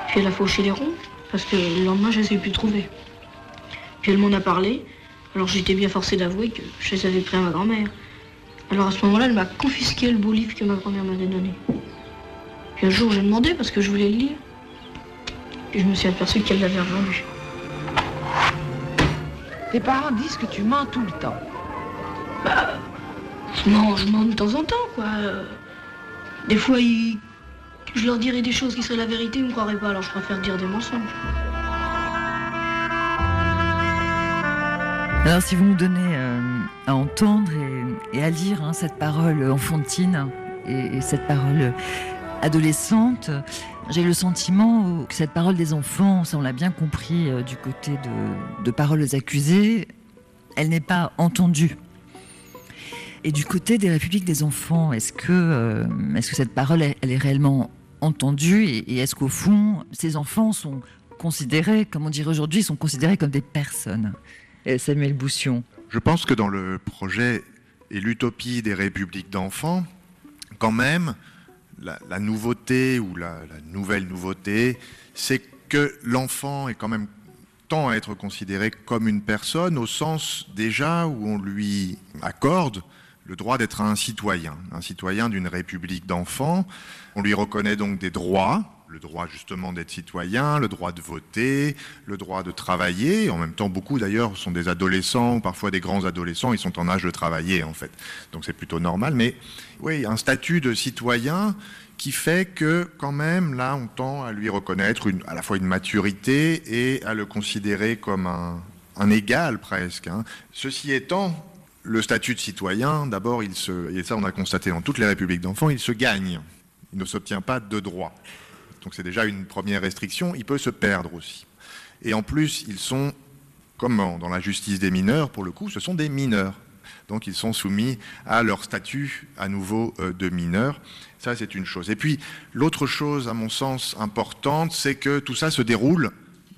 Puis elle a fauché les ronds, parce que le lendemain, je les ai plus trouvés. Puis elle m'en a parlé, alors j'étais bien forcé d'avouer que je les avais pris à ma grand-mère. Alors à ce moment-là, elle m'a confisqué le beau livre que ma grand-mère m'avait donné. Un jour, j'ai demandé parce que je voulais le lire. Et je me suis aperçu qu'elle l'avait revendu. Tes parents disent que tu mens tout le temps. Bah, je mens, je mens de temps en temps, quoi. Des fois, je leur dirais des choses qui seraient la vérité, ils ne me croiraient pas, alors je préfère dire des mensonges. Alors, si vous nous donnez euh, à entendre et, à lire hein, cette parole enfantine et, et cette parole adolescente, j'ai le sentiment que cette parole des enfants, ça on l'a bien compris euh, du côté de, paroles accusées, elle n'est pas entendue. Et du côté des républiques des enfants, est-ce que, euh, est que cette parole, elle, est réellement entendue Et, est-ce qu'au fond, ces enfants sont considérés, comme on dirait aujourd'hui, sont considérés comme des personnes? Samuel Boussion. Je pense que dans le projet et l'utopie des républiques d'enfants, quand même, la, nouveauté ou la, nouvelle nouveauté, c'est que l'enfant est quand même tend à être considéré comme une personne au sens déjà où on lui accorde le droit d'être un citoyen, un citoyen d'une république d'enfants. On lui reconnaît donc des droits, le droit justement d'être citoyen, le droit de voter, le droit de travailler. En même temps, beaucoup d'ailleurs sont des adolescents, parfois des grands adolescents, ils sont en âge de travailler en fait. Donc c'est plutôt normal. Mais oui, un statut de citoyen qui fait que quand même, là, on tend à lui reconnaître à la fois une maturité et à le considérer comme un, égal presque. Hein. Ceci étant, le statut de citoyen, d'abord, et ça on a constaté dans toutes les républiques d'enfants, il se gagne. Il ne s'obtient pas de droit. Donc c'est déjà une première restriction. Il peut se perdre aussi. Et en plus, ils sont, comme dans la justice des mineurs, pour le coup, ce sont des mineurs. Donc ils sont soumis à leur statut à nouveau euh, de mineurs. Ça, c'est une chose. Et puis, l'autre chose, à mon sens, importante, c'est que tout ça se déroule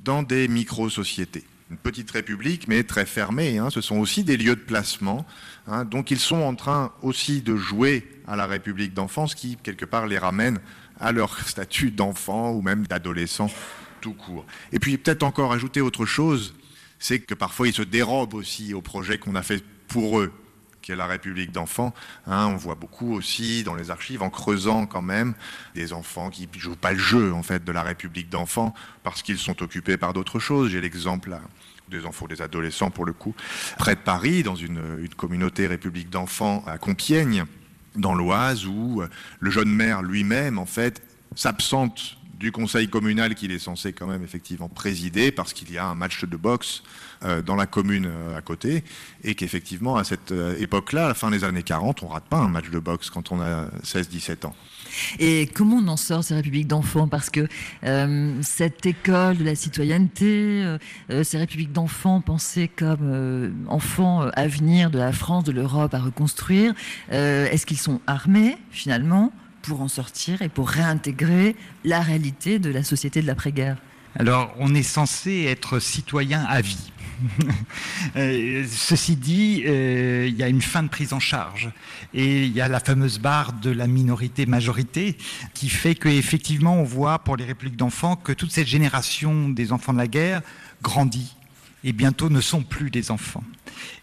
dans des micro-sociétés. Une petite république, mais très fermée. Hein. Ce sont aussi des lieux de placement. Hein. Donc, ils sont en train aussi de jouer à la République d'enfance, qui, quelque part, les ramène à leur statut d'enfant ou même d'adolescent tout court. Et puis, peut-être encore ajouter autre chose, c'est que parfois, ils se dérobent aussi au projet qu'on a fait pour eux qui est la République d'enfants. Hein, on voit beaucoup aussi dans les archives, en creusant quand même, des enfants qui ne jouent pas le jeu en fait de la République d'enfants parce qu'ils sont occupés par d'autres choses. J'ai l'exemple des enfants, des adolescents pour le coup, près de Paris, dans une, une communauté République d'enfants à Compiègne, dans l'Oise, où le jeune maire lui-même en fait s'absente du conseil communal qu'il est censé quand même effectivement présider parce qu'il y a un match de boxe euh, dans la commune euh, à côté et qu'effectivement à cette euh, époque-là, à la fin des années 40, on rate pas un match de boxe quand on a 16-17 ans. Et comment on en sort ces républiques d'enfants Parce que cette école de la citoyenneté, ces républiques d'enfants pensées comme enfants à venir de la France, de l'Europe à reconstruire, est-ce qu'ils sont armés finalement pour en sortir et pour réintégrer la réalité de la société de l'après-guerre? Alors, on est censé être citoyen à vie. *laughs* Euh, ceci dit, euh, il y a une fin de prise en charge et il y a la fameuse barre de la minorité-majorité qui fait qu'effectivement, on voit pour les républiques d'enfants que toute cette génération des enfants de la guerre grandit et bientôt ne sont plus des enfants.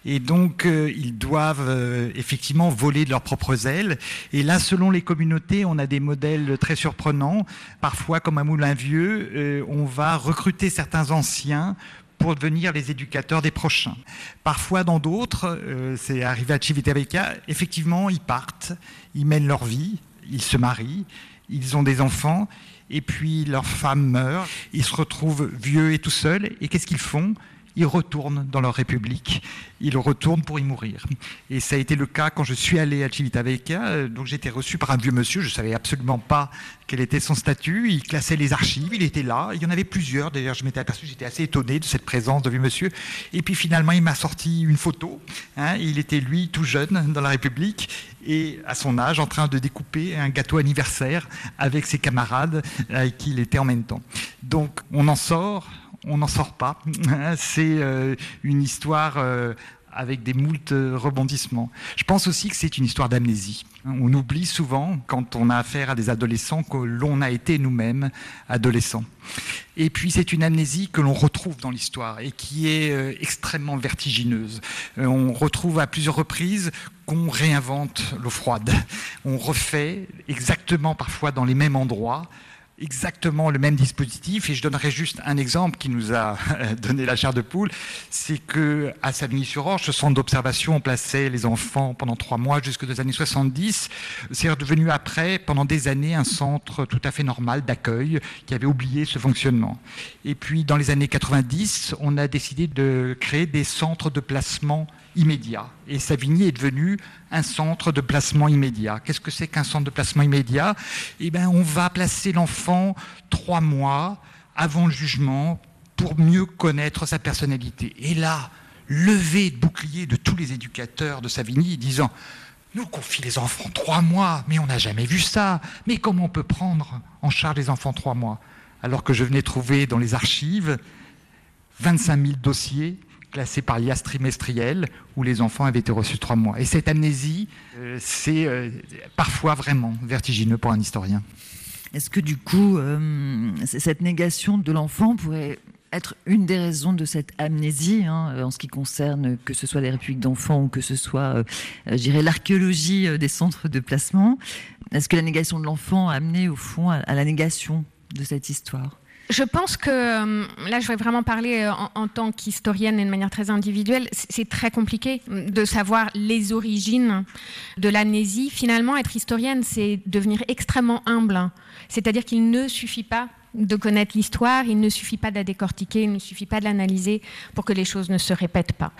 Et donc, euh, ils doivent effectivement voler de leurs propres ailes. Et là, selon les communautés, on a des modèles très surprenants. Parfois, comme à Moulin Vieux, on va recruter certains anciens pour devenir les éducateurs des prochains. Parfois, dans d'autres, c'est arrivé à Civitavecchia, effectivement, ils partent, ils mènent leur vie, ils se marient, ils ont des enfants, et puis leur femme meurt, ils se retrouvent vieux et tout seuls, et qu'est-ce qu'ils font? Ils retournent dans leur république, ils retournent pour y mourir. Et ça a été le cas quand je suis allé à Civitavecchia, donc j'étais reçu par un vieux monsieur, je ne savais absolument pas quel était son statut, il classait les archives, il était là, il y en avait plusieurs, d'ailleurs. Je m'étais aperçu, j'étais assez étonné de cette présence de vieux monsieur, et puis finalement il m'a sorti une photo, hein, il était lui tout jeune dans la République, et à son âge en train de découper un gâteau anniversaire avec ses camarades avec qui il était en même temps. Donc on en sort, on n'en sort pas. *laughs* C'est euh, une histoire euh, avec des moultes rebondissements. Je pense aussi que c'est une histoire d'amnésie. On oublie souvent, quand on a affaire à des adolescents, que l'on a été nous-mêmes adolescents. Et puis c'est une amnésie que l'on retrouve dans l'histoire et qui est euh, extrêmement vertigineuse. on retrouve à plusieurs reprises qu'on réinvente l'eau froide. On refait exactement parfois dans les mêmes endroits exactement le même dispositif et je donnerai juste un exemple qui nous a donné la chair de poule, c'est que à Savigny-sur-Orge, ce centre d'observation, on plaçait les enfants pendant trois mois jusque des années 70. C'est redevenu après, pendant des années, un centre tout à fait normal d'accueil qui avait oublié ce fonctionnement. Et puis dans les années 90, on a décidé de créer des centres de placement immédiat. Et Savigny est devenu un centre de placement immédiat. Qu'est-ce que c'est qu'un centre de placement immédiat? Eh bien, on va placer l'enfant trois mois avant le jugement pour mieux connaître sa personnalité. Et là, levé de bouclier de tous les éducateurs de Savigny disant nous confie les enfants trois mois, mais on n'a jamais vu ça. Mais comment on peut prendre en charge les enfants trois mois? Alors que je venais trouver dans les archives 25 000 dossiers classé par l'IAS trimestriel, où les enfants avaient été reçus trois mois. Et cette amnésie, euh, c'est euh, parfois vraiment vertigineux pour un historien. Est-ce que du coup, euh, cette négation de l'enfant pourrait être une des raisons de cette amnésie hein, en ce qui concerne que ce soit les républiques d'enfants ou que ce soit, euh, l'archéologie des centres de placement? Est-ce que la négation de l'enfant a amené au fond à la négation de cette histoire? Je pense que euh, là, je vais vraiment parler euh, en, tant qu'historienne et de manière très individuelle. C'est très compliqué de savoir les origines de l'amnésie. Finalement, être historienne, c'est devenir extrêmement humble. C'est-à-dire qu'il ne suffit pas de connaître l'histoire, il ne suffit pas de la décortiquer, il ne suffit pas de l'analyser pour que les choses ne se répètent pas.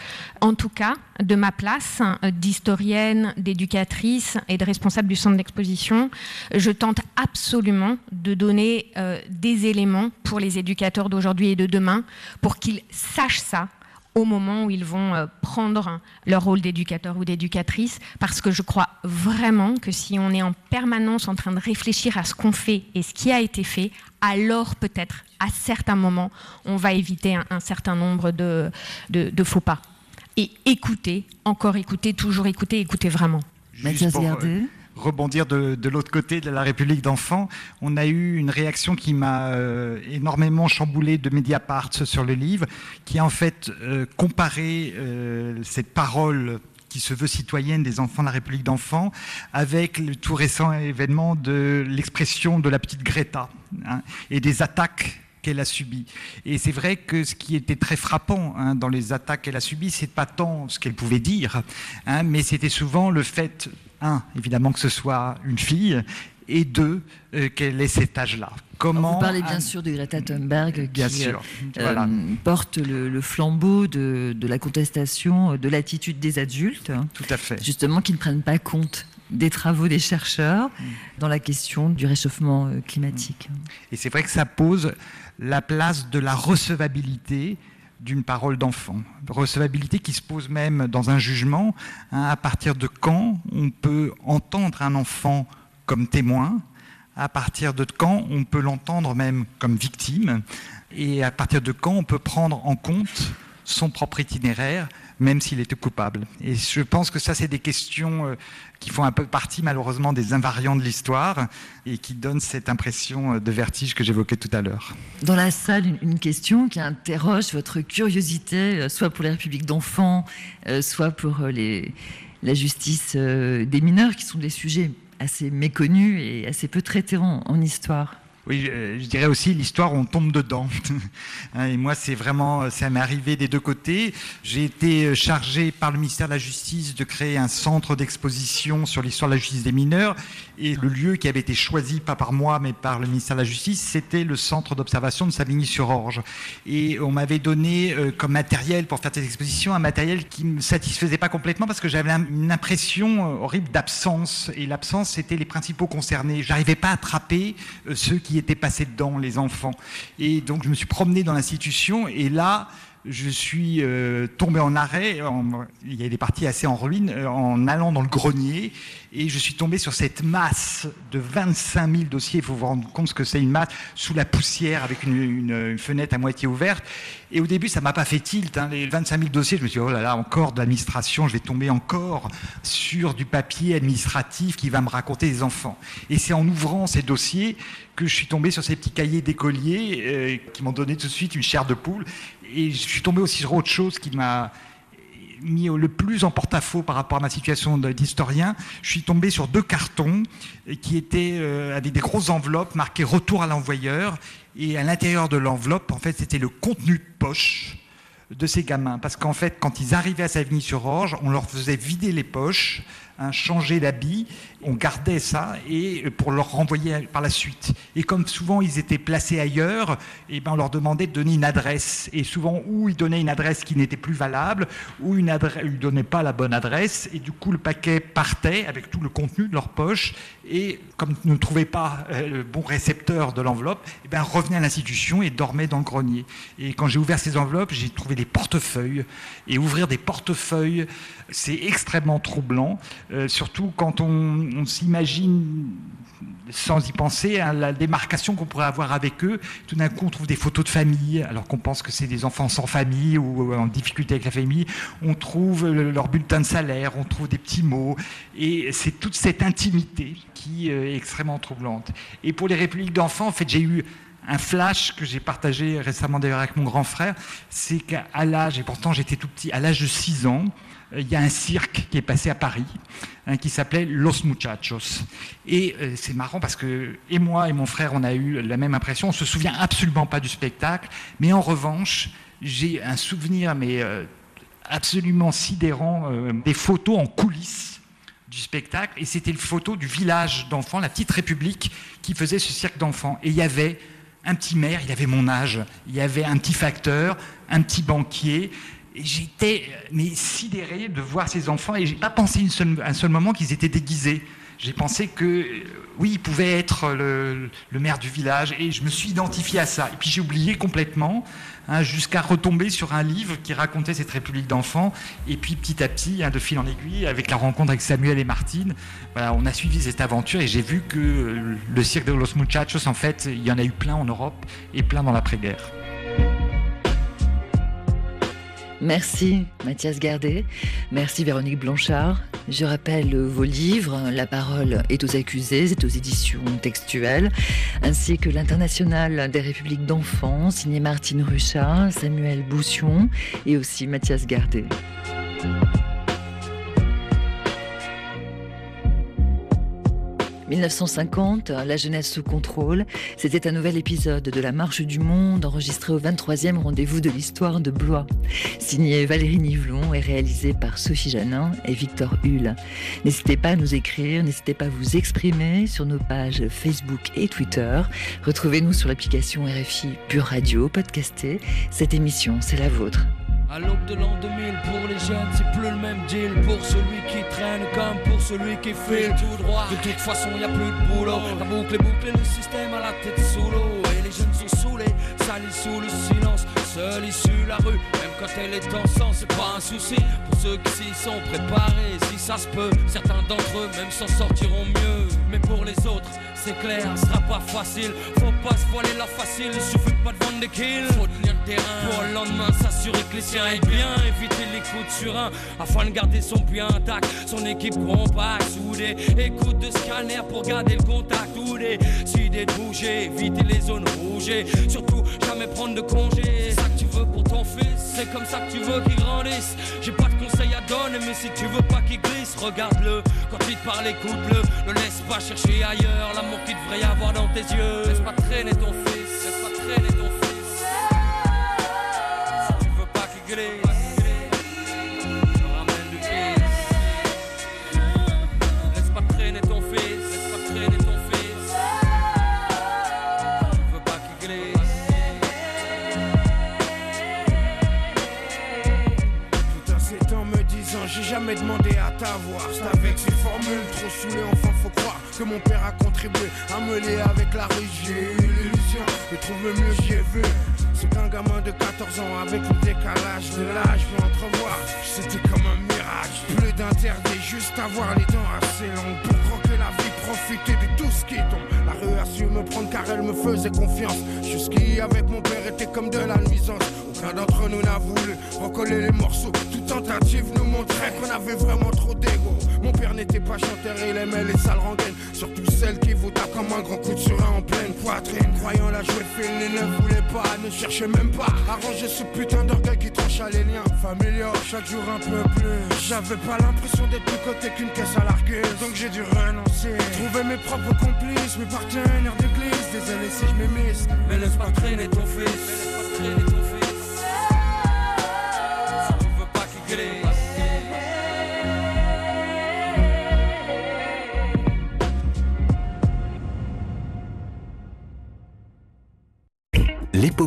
En tout cas, de ma place euh, d'historienne, d'éducatrice et de responsable du centre d'exposition, je tente absolument de donner euh, des éléments pour les éducateurs d'aujourd'hui et de demain pour qu'ils sachent ça, au moment où ils vont euh, prendre leur rôle d'éducateur ou d'éducatrice, parce que je crois vraiment que si on est en permanence en train de réfléchir à ce qu'on fait et ce qui a été fait, alors peut-être, à certains moments, on va éviter un, certain nombre de, de, faux pas. Et écouter, encore écouter, toujours écouter, écouter vraiment. Mathias rebondir de, l'autre côté de la République d'enfants, on a eu une réaction qui m'a euh, énormément chamboulé de Mediapart sur le livre, qui a en fait euh, comparé euh, cette parole qui se veut citoyenne des enfants de la République d'enfants, avec le tout récent événement de l'expression de la petite Greta hein, et des attaques qu'elle a subies. Et c'est vrai que ce qui était très frappant hein, dans les attaques qu'elle a subies, c'est pas tant ce qu'elle pouvait dire, hein, mais c'était souvent le fait un, évidemment que ce soit une fille, et deux, euh, qu'elle ait cet âge-là. Comment Vous parlez bien sûr de Greta Thunberg qui euh, euh, porte le, flambeau de, la contestation de l'attitude des adultes. Tout à fait. Justement, qui ne prennent pas compte des travaux des chercheurs mm. dans la question du réchauffement climatique. Et c'est vrai que ça pose la place de la recevabilité d'une parole d'enfant. Recevabilité qui se pose même dans un jugement, hein, à partir de quand on peut entendre un enfant comme témoin, à partir de quand on peut l'entendre même comme victime, et à partir de quand on peut prendre en compte son propre itinéraire, même s'il était coupable. Et je pense que ça, c'est des questions euh, qui font un peu partie, malheureusement, des invariants de l'histoire et qui donnent cette impression euh, de vertige que j'évoquais tout à l'heure. Dans la salle, une question qui interroge votre curiosité, euh, soit pour les républiques d'enfants, soit pour la justice des mineurs, qui sont des sujets assez méconnus et assez peu traités en histoire. Oui, je dirais aussi l'histoire, on tombe dedans. *laughs* Hein, et moi, c'est vraiment, ça m'est arrivé des deux côtés. J'ai été chargé par le ministère de la Justice de créer un centre d'exposition sur l'histoire de la justice des mineurs. Et le lieu qui avait été choisi, pas par moi, mais par le ministère de la Justice, c'était le centre d'observation de Savigny-sur-Orge. Et on m'avait donné euh, comme matériel pour faire cette exposition un matériel qui ne me satisfaisait pas complètement parce que j'avais une impression euh, horrible d'absence. Et l'absence, c'était les principaux concernés. J'arrivais pas à attraper euh, ceux qui étaient passés dedans, les enfants. Et donc je me suis promené dans l'institution et là, je suis euh, tombé en arrêt, il y a des parties assez en ruine, euh, en allant dans le grenier, et je suis tombé sur cette masse de 25 000 dossiers, il faut vous rendre compte ce que c'est une masse, sous la poussière, avec une, fenêtre à moitié ouverte. Et au début, ça m'a pas fait tilt, hein, les 25 000 dossiers, je me suis dit, oh là là, encore de l'administration, je vais tomber encore sur du papier administratif qui va me raconter des enfants. Et c'est en ouvrant ces dossiers que je suis tombé sur ces petits cahiers d'écoliers euh, qui m'ont donné tout de suite une chair de poule et je suis tombé aussi sur autre chose qui m'a mis le plus en porte-à-faux par rapport à ma situation d'historien. Je suis tombé sur deux cartons qui étaient euh, avec des grosses enveloppes marquées retour à l'envoyeur. Et à l'intérieur de l'enveloppe, en fait, c'était le contenu de poche de ces gamins. Parce qu'en fait, quand ils arrivaient à Savigny-sur-Orge, on leur faisait vider les poches un changer d'habit, on gardait ça et pour leur renvoyer par la suite. Et comme souvent ils étaient placés ailleurs, et eh ben on leur demandait de donner une adresse. Et souvent, ou ils donnaient une adresse qui n'était plus valable, ou une adresse, ils ne donnaient pas la bonne adresse, et du coup le paquet partait avec tout le contenu de leur poche. Et comme ils ne trouvaient pas euh, le bon récepteur de l'enveloppe, et eh ben revenaient à l'institution et dormaient dans le grenier. Et quand j'ai ouvert ces enveloppes, j'ai trouvé des portefeuilles. Et ouvrir des portefeuilles, c'est extrêmement troublant. Euh, surtout quand on, s'imagine sans y penser à la démarcation qu'on pourrait avoir avec eux. Tout d'un coup, on trouve des photos de famille, alors qu'on pense que c'est des enfants sans famille ou en difficulté avec la famille. On trouve leur bulletin de salaire, on trouve des petits mots. Et c'est toute cette intimité qui euh, est extrêmement troublante. Et pour les républiques d'enfants, en fait, j'ai eu un flash que j'ai partagé récemment avec mon grand frère, c'est qu'à l'âge, et pourtant j'étais tout petit, à l'âge de 6 ans, euh, il y a un cirque qui est passé à Paris, hein, qui s'appelait Los Muchachos. Et euh, c'est marrant parce que, et moi et mon frère, on a eu la même impression, on se souvient absolument pas du spectacle, mais en revanche, j'ai un souvenir, mais euh, absolument sidérant, des photos en coulisses du spectacle, et c'était une photo du village d'enfants, la petite République, qui faisait ce cirque d'enfants. Et il y avait un petit maire, il avait mon âge, il y avait un petit facteur, un petit banquier. J'étais mais sidéré de voir ces enfants et j'ai pas pensé un seul moment qu'ils étaient déguisés. J'ai pensé que oui, il pouvait être le, maire du village et je me suis identifié à ça. Et puis j'ai oublié complètement Hein, jusqu'à retomber sur un livre qui racontait cette République d'enfants. Et puis petit à petit, hein, de fil en aiguille, avec la rencontre avec Samuel et Martine, on a suivi cette aventure et j'ai vu que le cirque de Los Muchachos, en fait, il y en a eu plein en Europe et plein dans l'après-guerre. Merci Mathias Gardet, merci Véronique Blanchard. Je rappelle vos livres, La parole est aux accusés, c'est aux éditions textuelles, ainsi que l'International des Républiques d'enfants, signé Martine Ruchat, Samuel Boussion et aussi Mathias Gardet. 1950, La jeunesse sous contrôle, c'était un nouvel épisode de La Marche du Monde enregistré au 23e rendez-vous de l'histoire de Blois. Signé Valérie Nivelon et réalisé par Sophie Janin et Victor Hull. N'hésitez pas à nous écrire, n'hésitez pas à vous exprimer sur nos pages Facebook et Twitter. Retrouvez-nous sur l'application RFI Pure Radio, podcasté. Cette émission, c'est la vôtre. À l'aube de l'an 2000, pour les jeunes, c'est plus le même deal. Pour celui qui traîne comme pour celui qui file tout droit. De toute façon, y a plus de boulot. La boucle est bouclée, le système à la tête sous l'eau. Et les jeunes sont saoulés, salis sous le silence. Seule issue la rue, même quand elle est en sang, c'est pas un souci. Pour ceux qui s'y sont préparés, si ça se peut, certains d'entre eux même s'en sortiront mieux. Mais pour les autres, c'est clair, ce sera pas facile. Faut pas se voiler la facile, il suffit pas de des. Faut tenir le terrain pour le lendemain s'assurer que les siens aillent bien. Éviter les coups de surin afin de garder son puits intact. Son équipe compacte, soudée. Écoute de scanner pour garder le contact. Ou décider de bouger, éviter les zones rouges. Surtout, jamais prendre de congé. C'est ça que tu veux pour ton fils, c'est comme ça que tu veux qu'il grandisse. J'ai pas de conseils à donner, mais si tu veux pas qu'il glisse, regarde-le. Quand il te parle, écoute-le. Ne laisse pas chercher ailleurs l'amour qu'il devrait y avoir dans tes yeux. Laisse pas traîner ton fils,